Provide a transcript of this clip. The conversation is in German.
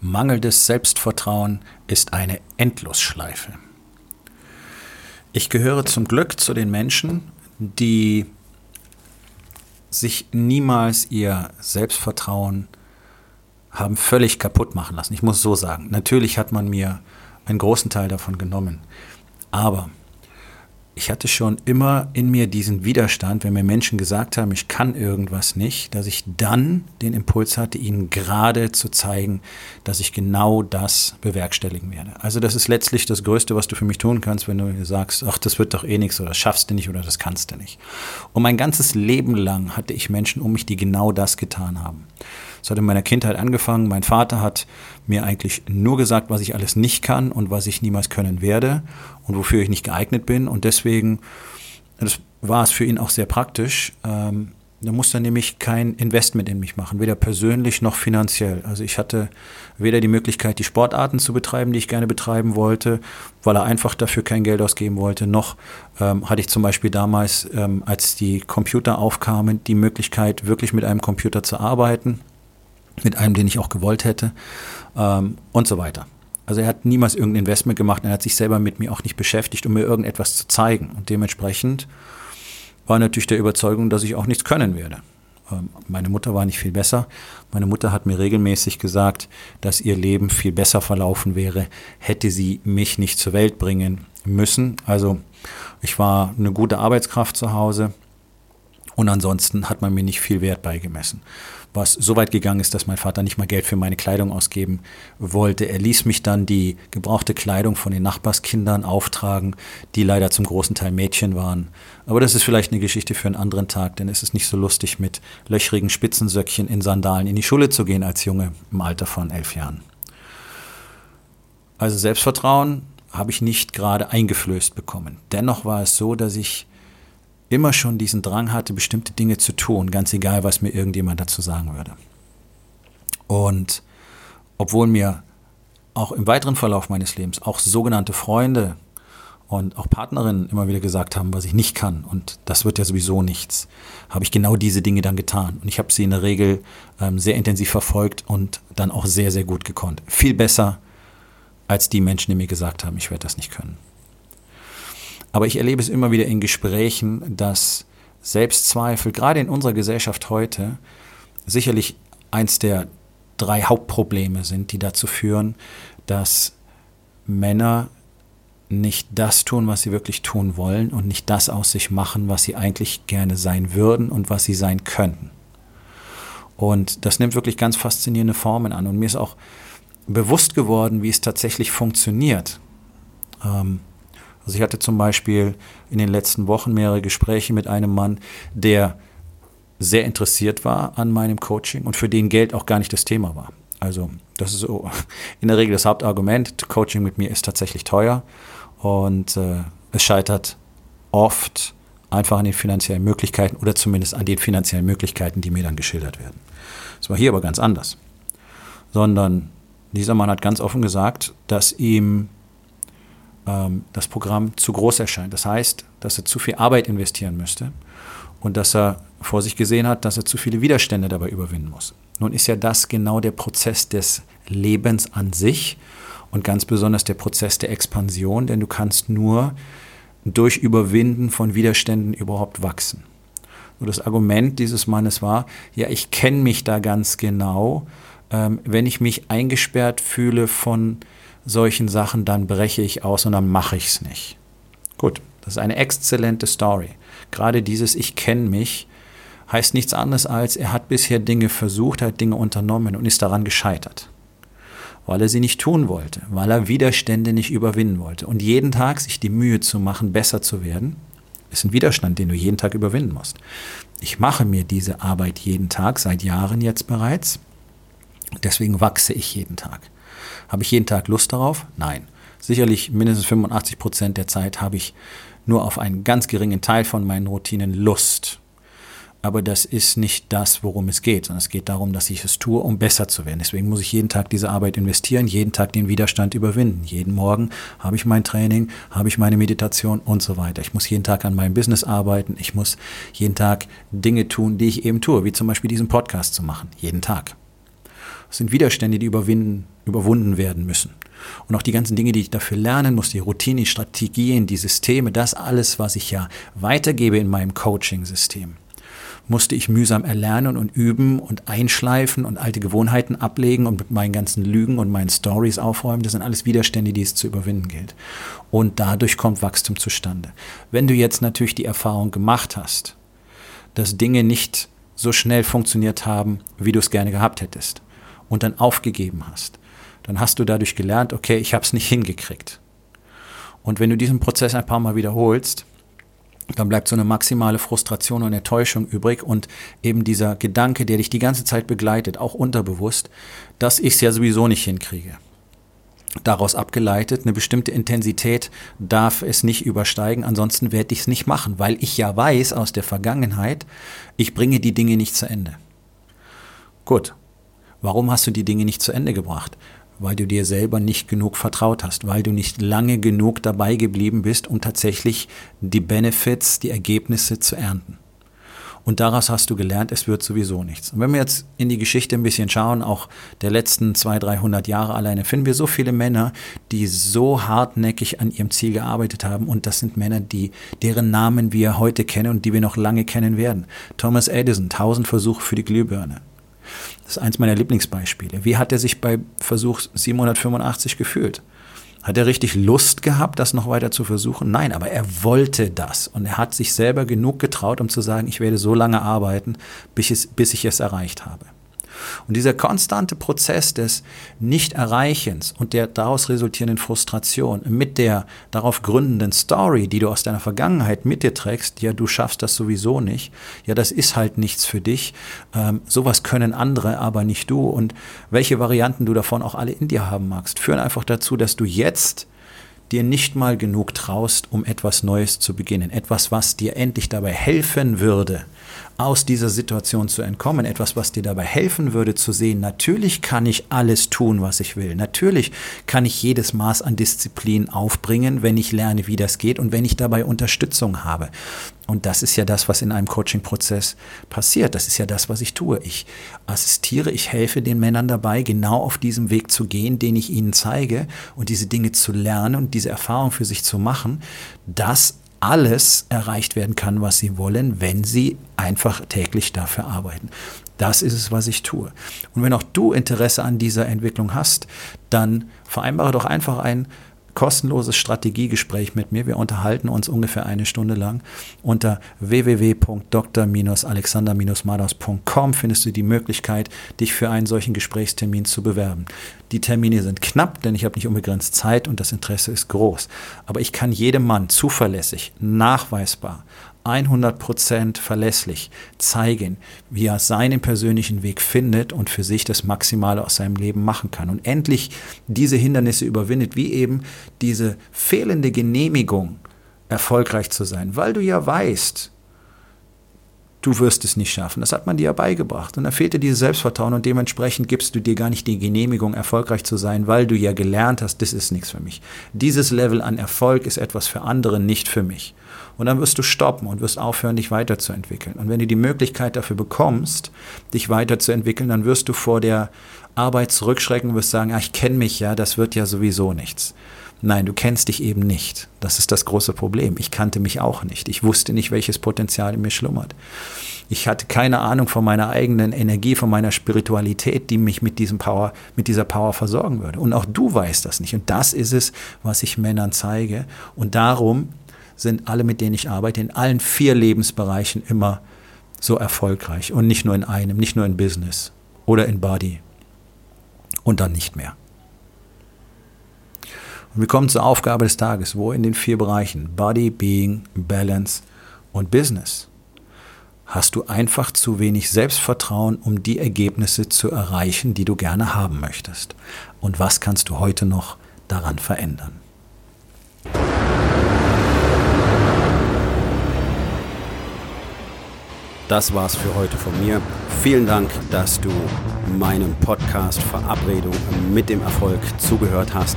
Mangelndes Selbstvertrauen ist eine Endlosschleife. Ich gehöre zum Glück zu den Menschen, die sich niemals ihr Selbstvertrauen haben völlig kaputt machen lassen. Ich muss so sagen, natürlich hat man mir einen großen Teil davon genommen, aber ich hatte schon immer in mir diesen Widerstand, wenn mir Menschen gesagt haben, ich kann irgendwas nicht, dass ich dann den Impuls hatte, ihnen gerade zu zeigen, dass ich genau das bewerkstelligen werde. Also das ist letztlich das Größte, was du für mich tun kannst, wenn du sagst, ach, das wird doch eh nichts oder das schaffst du nicht oder das kannst du nicht. Und mein ganzes Leben lang hatte ich Menschen um mich, die genau das getan haben. Es hat in meiner Kindheit angefangen. Mein Vater hat mir eigentlich nur gesagt, was ich alles nicht kann und was ich niemals können werde und wofür ich nicht geeignet bin. Und deswegen, das war es für ihn auch sehr praktisch. Ähm, da musste er nämlich kein Investment in mich machen, weder persönlich noch finanziell. Also ich hatte weder die Möglichkeit, die Sportarten zu betreiben, die ich gerne betreiben wollte, weil er einfach dafür kein Geld ausgeben wollte, noch ähm, hatte ich zum Beispiel damals, ähm, als die Computer aufkamen, die Möglichkeit, wirklich mit einem Computer zu arbeiten mit einem, den ich auch gewollt hätte ähm, und so weiter. Also er hat niemals irgendein Investment gemacht, er hat sich selber mit mir auch nicht beschäftigt, um mir irgendetwas zu zeigen. Und dementsprechend war natürlich der Überzeugung, dass ich auch nichts können werde. Ähm, meine Mutter war nicht viel besser. Meine Mutter hat mir regelmäßig gesagt, dass ihr Leben viel besser verlaufen wäre, hätte sie mich nicht zur Welt bringen müssen. Also ich war eine gute Arbeitskraft zu Hause und ansonsten hat man mir nicht viel Wert beigemessen was so weit gegangen ist, dass mein Vater nicht mal Geld für meine Kleidung ausgeben wollte. Er ließ mich dann die gebrauchte Kleidung von den Nachbarskindern auftragen, die leider zum großen Teil Mädchen waren. Aber das ist vielleicht eine Geschichte für einen anderen Tag, denn es ist nicht so lustig, mit löchrigen Spitzensöckchen in Sandalen in die Schule zu gehen als Junge im Alter von elf Jahren. Also Selbstvertrauen habe ich nicht gerade eingeflößt bekommen. Dennoch war es so, dass ich immer schon diesen Drang hatte, bestimmte Dinge zu tun, ganz egal, was mir irgendjemand dazu sagen würde. Und obwohl mir auch im weiteren Verlauf meines Lebens auch sogenannte Freunde und auch Partnerinnen immer wieder gesagt haben, was ich nicht kann und das wird ja sowieso nichts, habe ich genau diese Dinge dann getan. Und ich habe sie in der Regel ähm, sehr intensiv verfolgt und dann auch sehr, sehr gut gekonnt. Viel besser als die Menschen, die mir gesagt haben, ich werde das nicht können. Aber ich erlebe es immer wieder in Gesprächen, dass Selbstzweifel, gerade in unserer Gesellschaft heute, sicherlich eins der drei Hauptprobleme sind, die dazu führen, dass Männer nicht das tun, was sie wirklich tun wollen und nicht das aus sich machen, was sie eigentlich gerne sein würden und was sie sein könnten. Und das nimmt wirklich ganz faszinierende Formen an. Und mir ist auch bewusst geworden, wie es tatsächlich funktioniert. Ähm, also ich hatte zum Beispiel in den letzten Wochen mehrere Gespräche mit einem Mann, der sehr interessiert war an meinem Coaching und für den Geld auch gar nicht das Thema war. Also das ist so in der Regel das Hauptargument. Coaching mit mir ist tatsächlich teuer und äh, es scheitert oft einfach an den finanziellen Möglichkeiten oder zumindest an den finanziellen Möglichkeiten, die mir dann geschildert werden. Das war hier aber ganz anders. Sondern dieser Mann hat ganz offen gesagt, dass ihm ähm, das Programm zu groß erscheint. Das heißt, dass er zu viel Arbeit investieren müsste und dass er vor sich gesehen hat, dass er zu viele Widerstände dabei überwinden muss. Nun ist ja das genau der Prozess des Lebens an sich und ganz besonders der Prozess der Expansion, denn du kannst nur durch Überwinden von Widerständen überhaupt wachsen. Und das Argument dieses Mannes war, ja, ich kenne mich da ganz genau, ähm, wenn ich mich eingesperrt fühle von solchen Sachen, dann breche ich aus und dann mache ich es nicht. Gut, das ist eine exzellente Story. Gerade dieses Ich kenne mich heißt nichts anderes als, er hat bisher Dinge versucht, hat Dinge unternommen und ist daran gescheitert. Weil er sie nicht tun wollte, weil er Widerstände nicht überwinden wollte. Und jeden Tag sich die Mühe zu machen, besser zu werden, ist ein Widerstand, den du jeden Tag überwinden musst. Ich mache mir diese Arbeit jeden Tag, seit Jahren jetzt bereits. Deswegen wachse ich jeden Tag. Habe ich jeden Tag Lust darauf? Nein. sicherlich mindestens 85 Prozent der Zeit habe ich nur auf einen ganz geringen Teil von meinen Routinen Lust. Aber das ist nicht das, worum es geht, sondern es geht darum, dass ich es tue, um besser zu werden. Deswegen muss ich jeden Tag diese Arbeit investieren, jeden Tag den Widerstand überwinden. Jeden Morgen habe ich mein Training, habe ich meine Meditation und so weiter. Ich muss jeden Tag an meinem Business arbeiten. Ich muss jeden Tag Dinge tun, die ich eben tue, wie zum Beispiel diesen Podcast zu machen. Jeden Tag. Das sind Widerstände, die überwinden, überwunden werden müssen. Und auch die ganzen Dinge, die ich dafür lernen muss, die Routine, die Strategien, die Systeme, das alles, was ich ja weitergebe in meinem Coaching-System musste ich mühsam erlernen und üben und einschleifen und alte Gewohnheiten ablegen und mit meinen ganzen Lügen und meinen Stories aufräumen. Das sind alles Widerstände, die es zu überwinden gilt. Und dadurch kommt Wachstum zustande. Wenn du jetzt natürlich die Erfahrung gemacht hast, dass Dinge nicht so schnell funktioniert haben, wie du es gerne gehabt hättest und dann aufgegeben hast, dann hast du dadurch gelernt, okay, ich habe es nicht hingekriegt. Und wenn du diesen Prozess ein paar Mal wiederholst, dann bleibt so eine maximale Frustration und Enttäuschung übrig und eben dieser Gedanke, der dich die ganze Zeit begleitet, auch unterbewusst, dass ich es ja sowieso nicht hinkriege. Daraus abgeleitet, eine bestimmte Intensität darf es nicht übersteigen, ansonsten werde ich es nicht machen, weil ich ja weiß aus der Vergangenheit, ich bringe die Dinge nicht zu Ende. Gut, warum hast du die Dinge nicht zu Ende gebracht? weil du dir selber nicht genug vertraut hast, weil du nicht lange genug dabei geblieben bist, um tatsächlich die Benefits, die Ergebnisse zu ernten. Und daraus hast du gelernt, es wird sowieso nichts. Und wenn wir jetzt in die Geschichte ein bisschen schauen, auch der letzten 200, 300 Jahre alleine, finden wir so viele Männer, die so hartnäckig an ihrem Ziel gearbeitet haben. Und das sind Männer, die, deren Namen wir heute kennen und die wir noch lange kennen werden. Thomas Edison, 1000 Versuche für die Glühbirne. Das ist eins meiner Lieblingsbeispiele. Wie hat er sich bei Versuch 785 gefühlt? Hat er richtig Lust gehabt, das noch weiter zu versuchen? Nein, aber er wollte das. Und er hat sich selber genug getraut, um zu sagen, ich werde so lange arbeiten, bis ich es erreicht habe. Und dieser konstante Prozess des Nicht-Erreichens und der daraus resultierenden Frustration mit der darauf gründenden Story, die du aus deiner Vergangenheit mit dir trägst, ja, du schaffst das sowieso nicht, ja, das ist halt nichts für dich, ähm, sowas können andere, aber nicht du. Und welche Varianten du davon auch alle in dir haben magst, führen einfach dazu, dass du jetzt dir nicht mal genug traust, um etwas Neues zu beginnen. Etwas, was dir endlich dabei helfen würde, aus dieser Situation zu entkommen. Etwas, was dir dabei helfen würde zu sehen, natürlich kann ich alles tun, was ich will. Natürlich kann ich jedes Maß an Disziplin aufbringen, wenn ich lerne, wie das geht und wenn ich dabei Unterstützung habe. Und das ist ja das, was in einem Coaching-Prozess passiert. Das ist ja das, was ich tue. Ich assistiere, ich helfe den Männern dabei, genau auf diesem Weg zu gehen, den ich ihnen zeige und diese Dinge zu lernen und diese Erfahrung für sich zu machen, dass alles erreicht werden kann, was sie wollen, wenn sie einfach täglich dafür arbeiten. Das ist es, was ich tue. Und wenn auch du Interesse an dieser Entwicklung hast, dann vereinbare doch einfach ein kostenloses Strategiegespräch mit mir. Wir unterhalten uns ungefähr eine Stunde lang. Unter www.dr-alexander-mados.com findest du die Möglichkeit, dich für einen solchen Gesprächstermin zu bewerben. Die Termine sind knapp, denn ich habe nicht unbegrenzt Zeit und das Interesse ist groß. Aber ich kann jedem Mann zuverlässig, nachweisbar 100% verlässlich zeigen, wie er seinen persönlichen Weg findet und für sich das Maximale aus seinem Leben machen kann. Und endlich diese Hindernisse überwindet, wie eben diese fehlende Genehmigung, erfolgreich zu sein, weil du ja weißt, du wirst es nicht schaffen. Das hat man dir ja beigebracht. Und da fehlt dir dieses Selbstvertrauen und dementsprechend gibst du dir gar nicht die Genehmigung, erfolgreich zu sein, weil du ja gelernt hast, das ist nichts für mich. Dieses Level an Erfolg ist etwas für andere, nicht für mich. Und dann wirst du stoppen und wirst aufhören, dich weiterzuentwickeln. Und wenn du die Möglichkeit dafür bekommst, dich weiterzuentwickeln, dann wirst du vor der Arbeit zurückschrecken und wirst sagen, ah, ich kenne mich ja, das wird ja sowieso nichts. Nein, du kennst dich eben nicht. Das ist das große Problem. Ich kannte mich auch nicht. Ich wusste nicht, welches Potenzial in mir schlummert. Ich hatte keine Ahnung von meiner eigenen Energie, von meiner Spiritualität, die mich mit diesem Power, mit dieser Power versorgen würde. Und auch du weißt das nicht. Und das ist es, was ich Männern zeige. Und darum sind alle, mit denen ich arbeite, in allen vier Lebensbereichen immer so erfolgreich. Und nicht nur in einem, nicht nur in Business oder in Body. Und dann nicht mehr. Und wir kommen zur Aufgabe des Tages, wo in den vier Bereichen Body, Being, Balance und Business hast du einfach zu wenig Selbstvertrauen, um die Ergebnisse zu erreichen, die du gerne haben möchtest. Und was kannst du heute noch daran verändern? Das war's für heute von mir. Vielen Dank, dass du meinem Podcast Verabredung mit dem Erfolg zugehört hast.